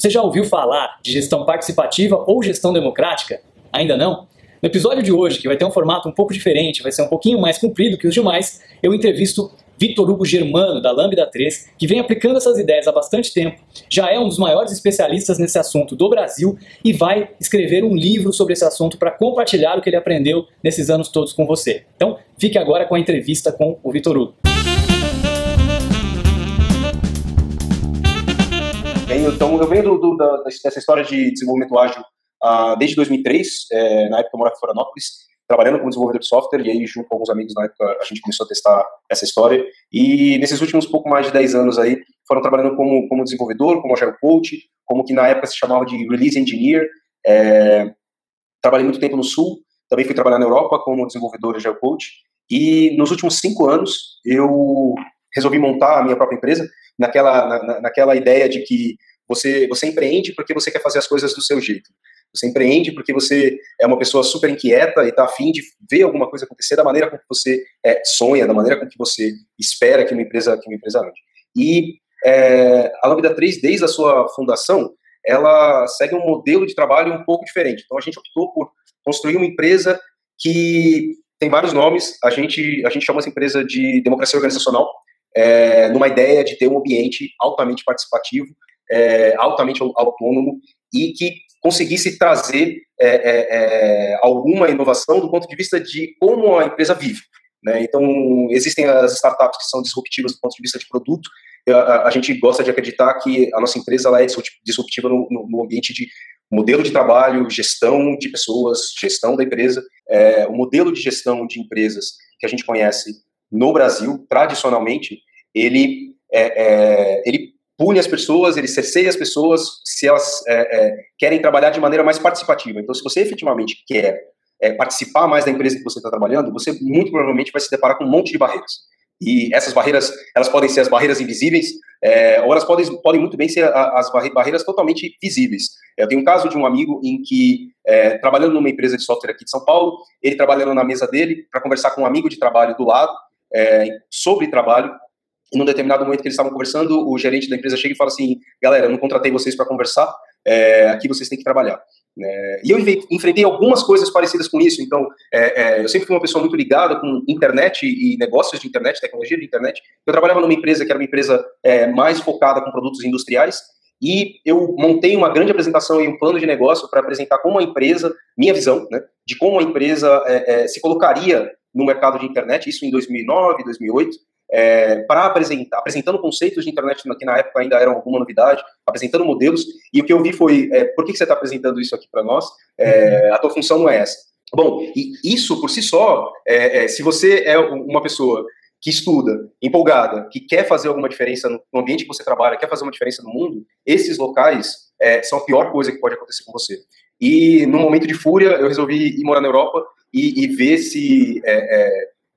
Você já ouviu falar de gestão participativa ou gestão democrática? Ainda não? No episódio de hoje, que vai ter um formato um pouco diferente, vai ser um pouquinho mais comprido que os demais, eu entrevisto Vitor Hugo Germano, da Lambda 3, que vem aplicando essas ideias há bastante tempo, já é um dos maiores especialistas nesse assunto do Brasil e vai escrever um livro sobre esse assunto para compartilhar o que ele aprendeu nesses anos todos com você. Então, fique agora com a entrevista com o Vitor Hugo. Então, eu venho do, do, da, dessa história de desenvolvimento ágil uh, desde 2003, é, na época eu morava em Florianópolis, trabalhando como desenvolvedor de software, e aí, junto com alguns amigos na época, a gente começou a testar essa história. E nesses últimos pouco mais de 10 anos aí, foram trabalhando como, como desenvolvedor, como agile coach, como que na época se chamava de release engineer. É, trabalhei muito tempo no Sul, também fui trabalhar na Europa como desenvolvedor agile coach. E nos últimos cinco anos, eu resolvi montar a minha própria empresa, naquela, na, naquela ideia de que você, você empreende porque você quer fazer as coisas do seu jeito. Você empreende porque você é uma pessoa super inquieta e está afim de ver alguma coisa acontecer da maneira com que você é, sonha, da maneira com que você espera que uma empresa, que uma empresa ande. E é, a Lambda 3, desde a sua fundação, ela segue um modelo de trabalho um pouco diferente. Então a gente optou por construir uma empresa que tem vários nomes. A gente, a gente chama essa empresa de democracia organizacional, é, numa ideia de ter um ambiente altamente participativo, é, altamente autônomo e que conseguisse trazer é, é, é, alguma inovação do ponto de vista de como a empresa vive. Né? Então, existem as startups que são disruptivas do ponto de vista de produto. A, a gente gosta de acreditar que a nossa empresa ela é disruptiva no, no, no, ambiente de modelo de trabalho, gestão de pessoas, gestão da empresa. É, o modelo de gestão de empresas que a gente conhece no Brasil, tradicionalmente, ele, é, é, ele pune as pessoas, ele cerceia as pessoas se elas é, é, querem trabalhar de maneira mais participativa. Então, se você efetivamente quer é, participar mais da empresa que você está trabalhando, você muito provavelmente vai se deparar com um monte de barreiras. E essas barreiras, elas podem ser as barreiras invisíveis, é, ou elas podem, podem muito bem ser as barreiras totalmente visíveis. Eu tenho um caso de um amigo em que, é, trabalhando numa empresa de software aqui de São Paulo, ele trabalhando na mesa dele para conversar com um amigo de trabalho do lado é, sobre trabalho, e num determinado momento que eles estavam conversando, o gerente da empresa chega e fala assim: galera, eu não contratei vocês para conversar, é, aqui vocês têm que trabalhar. É, e eu enfrentei algumas coisas parecidas com isso. Então, é, é, eu sempre fui uma pessoa muito ligada com internet e negócios de internet, tecnologia de internet. Eu trabalhava numa empresa que era uma empresa é, mais focada com produtos industriais. E eu montei uma grande apresentação e um plano de negócio para apresentar como a empresa, minha visão, né, de como a empresa é, se colocaria no mercado de internet, isso em 2009, 2008 é, para apresentar, apresentando conceitos de internet que na época ainda eram alguma novidade, apresentando modelos, e o que eu vi foi, é, por que, que você está apresentando isso aqui para nós? É, a tua função não é essa. Bom, e isso por si só, é, é, se você é uma pessoa que estuda, empolgada, que quer fazer alguma diferença no, ambiente que você trabalha, quer fazer uma diferença no mundo, esses locais é, são a pior coisa que pode acontecer com você. E no momento de fúria, eu resolvi ir morar na Europa e, e ver se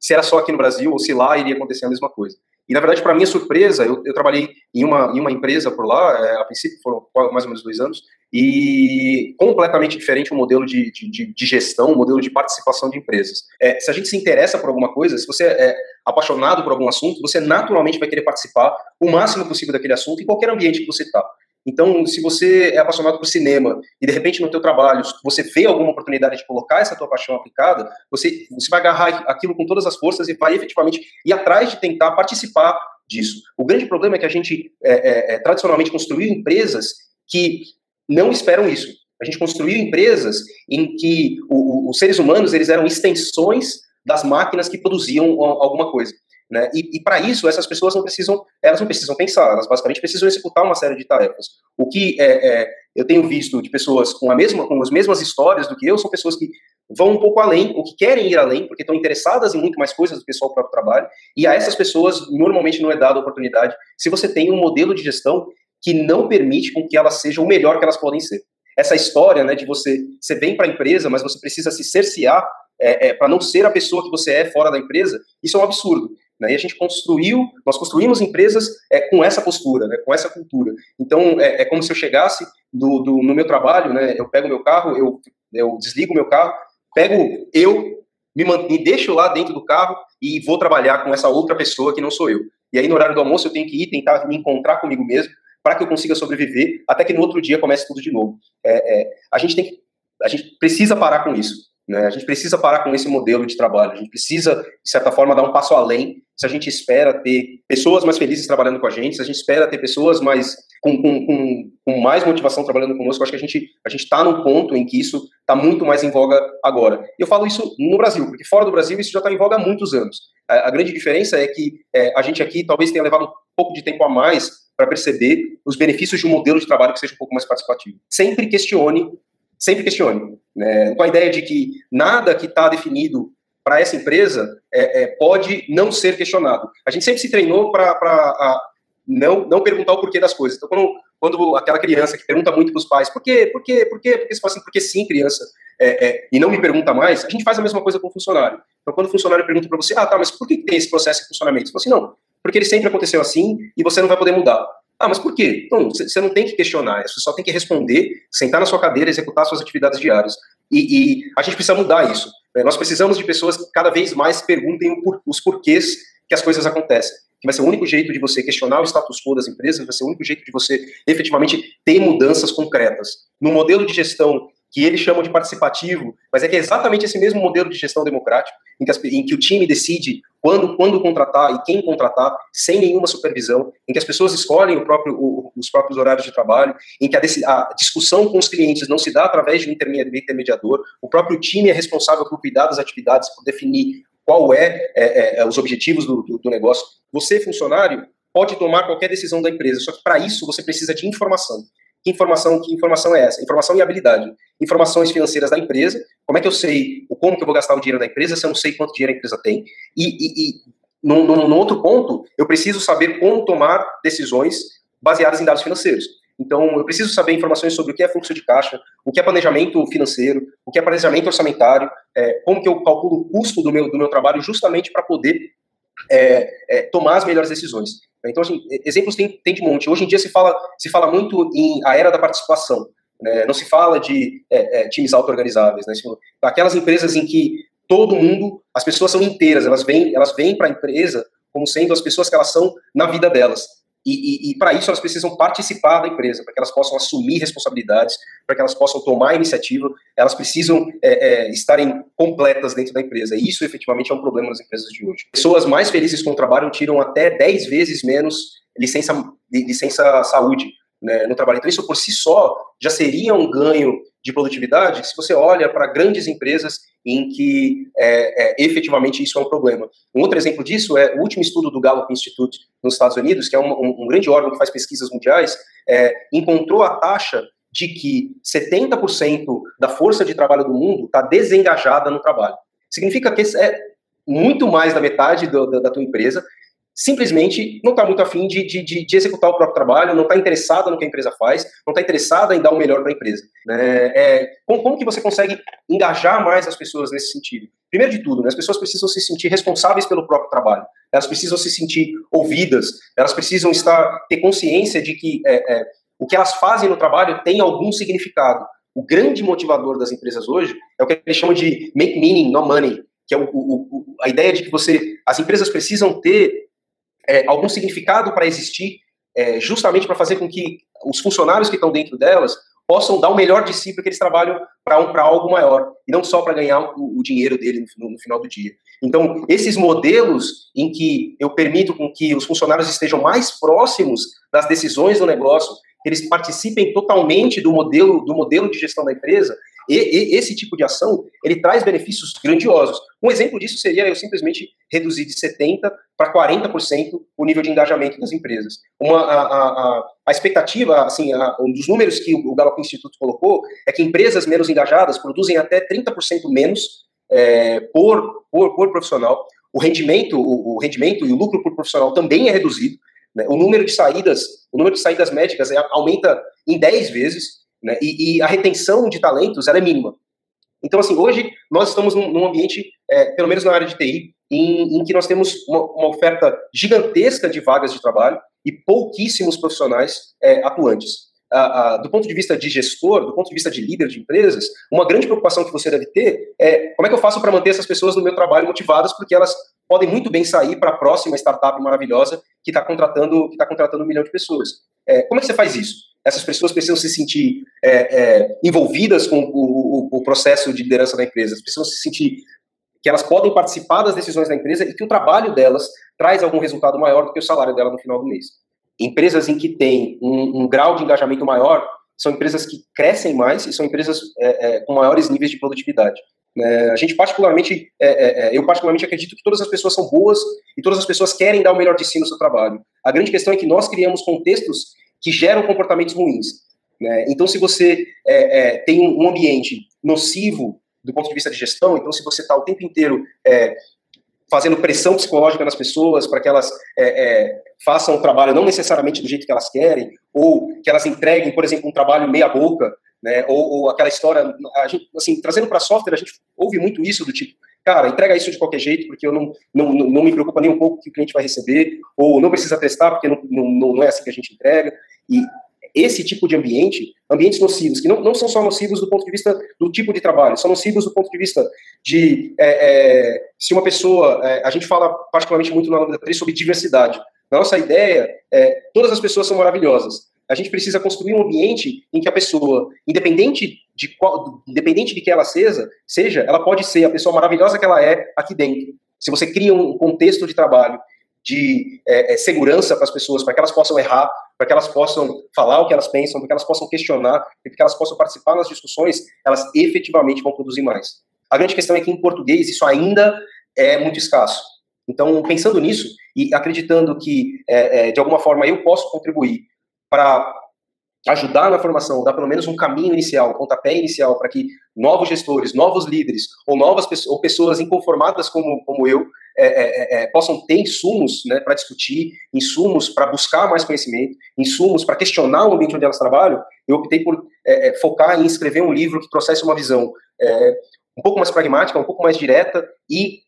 se era só aqui no Brasil ou se lá iria acontecer a mesma coisa. E, na verdade, para minha surpresa, eu, eu, trabalhei em uma, em uma empresa por lá, é, a princípio foram mais ou menos dois anos, e completamente diferente o modelo de, de, de gestão, o modelo de participação de empresas. É, se a gente se interessa por alguma coisa, se você é apaixonado por algum assunto, você naturalmente vai querer participar o máximo possível daquele assunto em qualquer ambiente que você está. Então, se você é apaixonado por cinema e de repente no teu trabalho você vê alguma oportunidade de colocar essa tua paixão aplicada, você, você vai agarrar aquilo com todas as forças e vai efetivamente ir atrás de tentar participar disso. O grande problema é que a gente é, é, é, tradicionalmente construiu empresas que não esperam isso. A gente construiu empresas em que o, o, os seres humanos eles eram extensões das máquinas que produziam alguma coisa. Né? E, e para isso, essas pessoas não precisam, elas não precisam pensar, elas basicamente precisam executar uma série de tarefas. O que é, é, eu tenho visto de pessoas com, a mesma, com as mesmas histórias do que eu, são pessoas que vão um pouco além, ou que querem ir além, porque estão interessadas em muito mais coisas do que só o próprio trabalho, e a essas pessoas normalmente não é dada oportunidade se você tem um modelo de gestão que não permite com que elas sejam o melhor que elas podem ser. Essa história né, de você, você vem para a empresa, mas você precisa se cercear é, é, para não ser a pessoa que você é fora da empresa, isso é um absurdo. Né? E a gente construiu, nós construímos empresas é, com essa postura, né? com essa cultura. Então, é, é como se eu chegasse do, do, no meu trabalho, né? eu pego meu carro, eu, eu desligo meu carro, pego eu, me, me deixo lá dentro do carro e vou trabalhar com essa outra pessoa que não sou eu. E aí, no horário do almoço, eu tenho que ir tentar me encontrar comigo mesmo, para que eu consiga sobreviver até que no outro dia comece tudo de novo. É, é, a gente tem que, a gente precisa parar com isso. Né? A gente precisa parar com esse modelo de trabalho. A gente precisa, de certa forma, dar um passo além. Se a gente espera ter pessoas mais felizes trabalhando com a gente, se a gente espera ter pessoas mais com, com, com, com mais motivação trabalhando conosco, acho que a gente a gente está num ponto em que isso está muito mais em voga agora. E eu falo isso no Brasil, porque fora do Brasil isso já está em voga há muitos anos. A, a grande diferença é que é, a gente aqui talvez tenha levado um pouco de tempo a mais para perceber os benefícios de um modelo de trabalho que seja um pouco mais participativo. Sempre questione sempre questione. Né? Com a ideia de que nada que está definido para essa empresa é, é, pode não ser questionado. A gente sempre se treinou para não, não perguntar o porquê das coisas. Então, quando, quando aquela criança que pergunta muito para os pais, por quê, por quê, por quê, porque você fala assim, porque sim, criança, é, é, e não me pergunta mais, a gente faz a mesma coisa com o funcionário. Então, quando o funcionário pergunta para você, ah, tá, mas por que tem esse processo de funcionamento? Você fala assim, não, porque ele sempre aconteceu assim e você não vai poder mudar. Ah, mas por quê? Então, você não tem que questionar, você só tem que responder, sentar na sua cadeira, executar suas atividades diárias. E, e a gente precisa mudar isso. Né? Nós precisamos de pessoas que cada vez mais perguntem os porquês que as coisas acontecem. Que vai ser o único jeito de você questionar o status quo das empresas, vai ser o único jeito de você efetivamente ter mudanças concretas. No modelo de gestão que eles chamam de participativo, mas é que é exatamente esse mesmo modelo de gestão democrático, em que, as, em que, o time decide quando, quando contratar e quem contratar, sem nenhuma supervisão, em que as pessoas escolhem próprio, o, os próprios horários de trabalho, em que a, a, discussão com os clientes não se dá através de um intermediador, o próprio time é responsável por cuidar das atividades, por definir qual é, é, é os objetivos do, do, do negócio. Você, funcionário, pode tomar qualquer decisão da empresa, só que para isso você precisa de informação. Que informação, que informação é essa? Informação e habilidade. Informações financeiras da empresa, como é que eu sei o como que eu vou gastar o dinheiro da empresa se eu não sei quanto dinheiro a empresa tem. E, e, e num, num, outro ponto, eu preciso saber como tomar decisões baseadas em dados financeiros. Então, eu preciso saber informações sobre o que é fluxo de caixa, o que é planejamento financeiro, o que é planejamento orçamentário, é, como que eu calculo o custo do meu, do meu trabalho justamente para poder é, é, tomar as melhores decisões. Então, assim, exemplos tem, tem de monte. Hoje em dia se fala, se fala muito em a era da participação. Né? Não se fala de é, é, times auto-organizáveis. Né? Aquelas empresas em que todo mundo, as pessoas são inteiras, elas vêm, elas vêm para a empresa como sendo as pessoas que elas são na vida delas. E, e, e para isso elas precisam participar da empresa, para que elas possam assumir responsabilidades, para que elas possam tomar iniciativa, elas precisam é, é, estarem completas dentro da empresa. E isso efetivamente é um problema nas empresas de hoje. Pessoas mais felizes com o trabalho tiram até 10 vezes menos licença, licença saúde né, no trabalho. Então, isso por si só já seria um ganho de produtividade se você olha para grandes empresas em que é, é, efetivamente isso é um problema. Um outro exemplo disso é o último estudo do Gallup Institute nos Estados Unidos, que é um, um, grande órgão que faz pesquisas mundiais, é, encontrou a taxa de que 70% da força de trabalho do mundo está desengajada no trabalho. Significa que é muito mais da metade do, da, da tua empresa simplesmente não está muito afim de, de, de, executar o próprio trabalho, não está interessada no que a empresa faz, não está interessada em dar o melhor para a empresa. Né? É, como, como, que você consegue engajar mais as pessoas nesse sentido? Primeiro de tudo, né, as pessoas precisam se sentir responsáveis pelo próprio trabalho, elas precisam se sentir ouvidas, elas precisam estar ter consciência de que é, é, o que elas fazem no trabalho tem algum significado. O grande motivador das empresas hoje é o que eles chamam de make meaning, no money, que é o, o, o, a ideia de que você, as empresas precisam ter é, algum significado para existir, é, justamente para fazer com que os funcionários que estão dentro delas possam dar o melhor de si porque eles trabalham para um, algo maior, e não só para ganhar o, o, dinheiro dele no, no, final do dia. Então, esses modelos em que eu permito com que os funcionários estejam mais próximos das decisões do negócio, que eles participem totalmente do modelo, do modelo de gestão da empresa, e, e, esse tipo de ação, ele traz benefícios grandiosos. Um exemplo disso seria eu simplesmente reduzir de 70% para 40% o nível de engajamento das empresas. Uma, a, a, a expectativa, assim, a, um dos números que o Gallup Instituto colocou é que empresas menos engajadas produzem até 30% menos é, por, por, por profissional. O rendimento, o, o rendimento e o lucro por profissional também é reduzido. Né? O número de saídas, o número de saídas médicas é, aumenta em 10 vezes. Né? E, e, a retenção de talentos ela é mínima. Então, assim, hoje nós estamos num, num ambiente, é, pelo menos na área de TI, em, em que nós temos uma, uma, oferta gigantesca de vagas de trabalho e pouquíssimos profissionais é, atuantes. Ah, ah, do ponto de vista de gestor, do ponto de vista de líder de empresas, uma grande preocupação que você deve ter é como é que eu faço para manter essas pessoas no meu trabalho motivadas, porque elas podem muito bem sair para a próxima startup maravilhosa que está contratando, que tá contratando um milhão de pessoas. É, como é que você faz isso? Essas pessoas precisam se sentir é, é, envolvidas com o, o, o, processo de liderança da empresa, precisam se sentir que elas podem participar das decisões da empresa e que o trabalho delas traz algum resultado maior do que o salário dela no final do mês. Empresas em que tem um, um grau de engajamento maior são empresas que crescem mais e são empresas é, é, com maiores níveis de produtividade. É, a gente particularmente, é, eu particularmente acredito que todas as pessoas são boas e todas as pessoas querem dar o melhor de si no seu trabalho. A grande questão é que nós criamos contextos que geram comportamentos ruins. Né? Então, se você tem um ambiente nocivo do ponto de vista de gestão, então se você está o tempo inteiro fazendo pressão psicológica nas pessoas para que elas façam o trabalho não necessariamente do jeito que elas querem, ou que elas entreguem, por exemplo, um trabalho meia boca, né? Ou, ou aquela história, gente, assim, trazendo para software, a gente ouve muito isso do tipo, cara, entrega isso de qualquer jeito, porque eu não, não, não me preocupa nem um pouco o que o cliente vai receber, ou não precisa testar, porque não, não, não é assim que a gente entrega. E esse tipo de ambiente, ambientes nocivos, que não, não são só nocivos do ponto de vista do tipo de trabalho, são nocivos do ponto de vista de é, é, se uma pessoa, é, a gente fala particularmente muito na Lambda 3 sobre diversidade. A nossa ideia é, todas as pessoas são maravilhosas, a gente precisa construir um ambiente em que a pessoa, independente de qual, independente de que ela seja, seja, ela pode ser a pessoa maravilhosa que ela é aqui dentro. Se você cria um contexto de trabalho de é, é, segurança para as pessoas, para que elas possam errar, para que elas possam falar o que elas pensam, para que elas possam questionar, para que elas possam participar nas discussões, elas efetivamente vão produzir mais. A grande questão é que em português isso ainda é muito escasso. Então, pensando nisso e acreditando que, é, é de alguma forma, eu posso contribuir para ajudar na formação, dar pelo menos um caminho inicial, um pontapé inicial para que novos gestores, novos líderes ou novas pessoas, ou pessoas inconformadas como, como eu é, é, é, é possam ter insumos né, para discutir, insumos para buscar mais conhecimento, insumos para questionar o ambiente onde elas trabalham, eu optei por é, focar em escrever um livro que trouxesse uma visão um pouco mais pragmática, um pouco mais direta e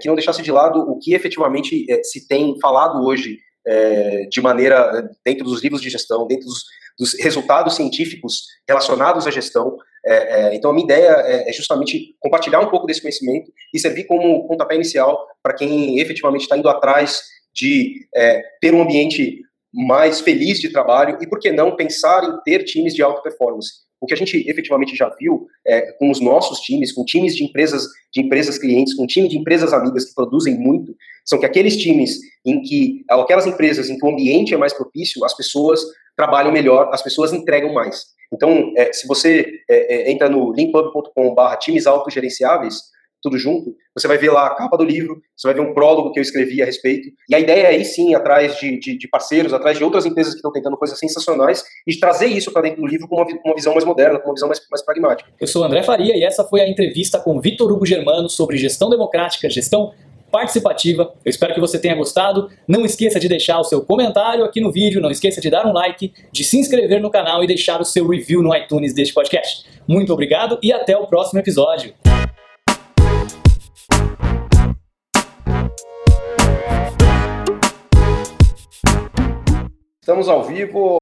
que não deixasse de lado o que efetivamente se tem falado hoje é, de maneira dentro dos livros de gestão, dentro dos, dos resultados científicos relacionados à gestão. É, é, então, a minha ideia é, é, justamente compartilhar um pouco desse conhecimento e servir como pontapé inicial para quem efetivamente está indo atrás de é, ter um ambiente mais feliz de trabalho e, por que não, pensar em ter times de alta performance. O que a gente efetivamente já viu é, com os nossos times, com times de empresas, de empresas clientes, com time de empresas amigas que produzem muito, são que aqueles times em que, aquelas empresas em que o ambiente é mais propício, as pessoas trabalham melhor, as pessoas entregam mais. Então, é, se você é, é entra no linkpub.com/barra times autogerenciáveis, tudo junto, você vai ver lá a capa do livro, você vai ver um prólogo que eu escrevi a respeito. E a ideia é aí sim, atrás de, de, de parceiros, atrás de outras empresas que estão tentando coisas sensacionais, e trazer isso para dentro do livro com uma, uma, visão mais moderna, com uma visão mais, mais pragmática. Eu sou André Faria e essa foi a entrevista com Vitor Hugo Germano sobre gestão democrática, gestão participativa. Eu espero que você tenha gostado. Não esqueça de deixar o seu comentário aqui no vídeo, não esqueça de dar um like, de se inscrever no canal e deixar o seu review no iTunes deste podcast. Muito obrigado e até o próximo episódio. Estamos ao vivo.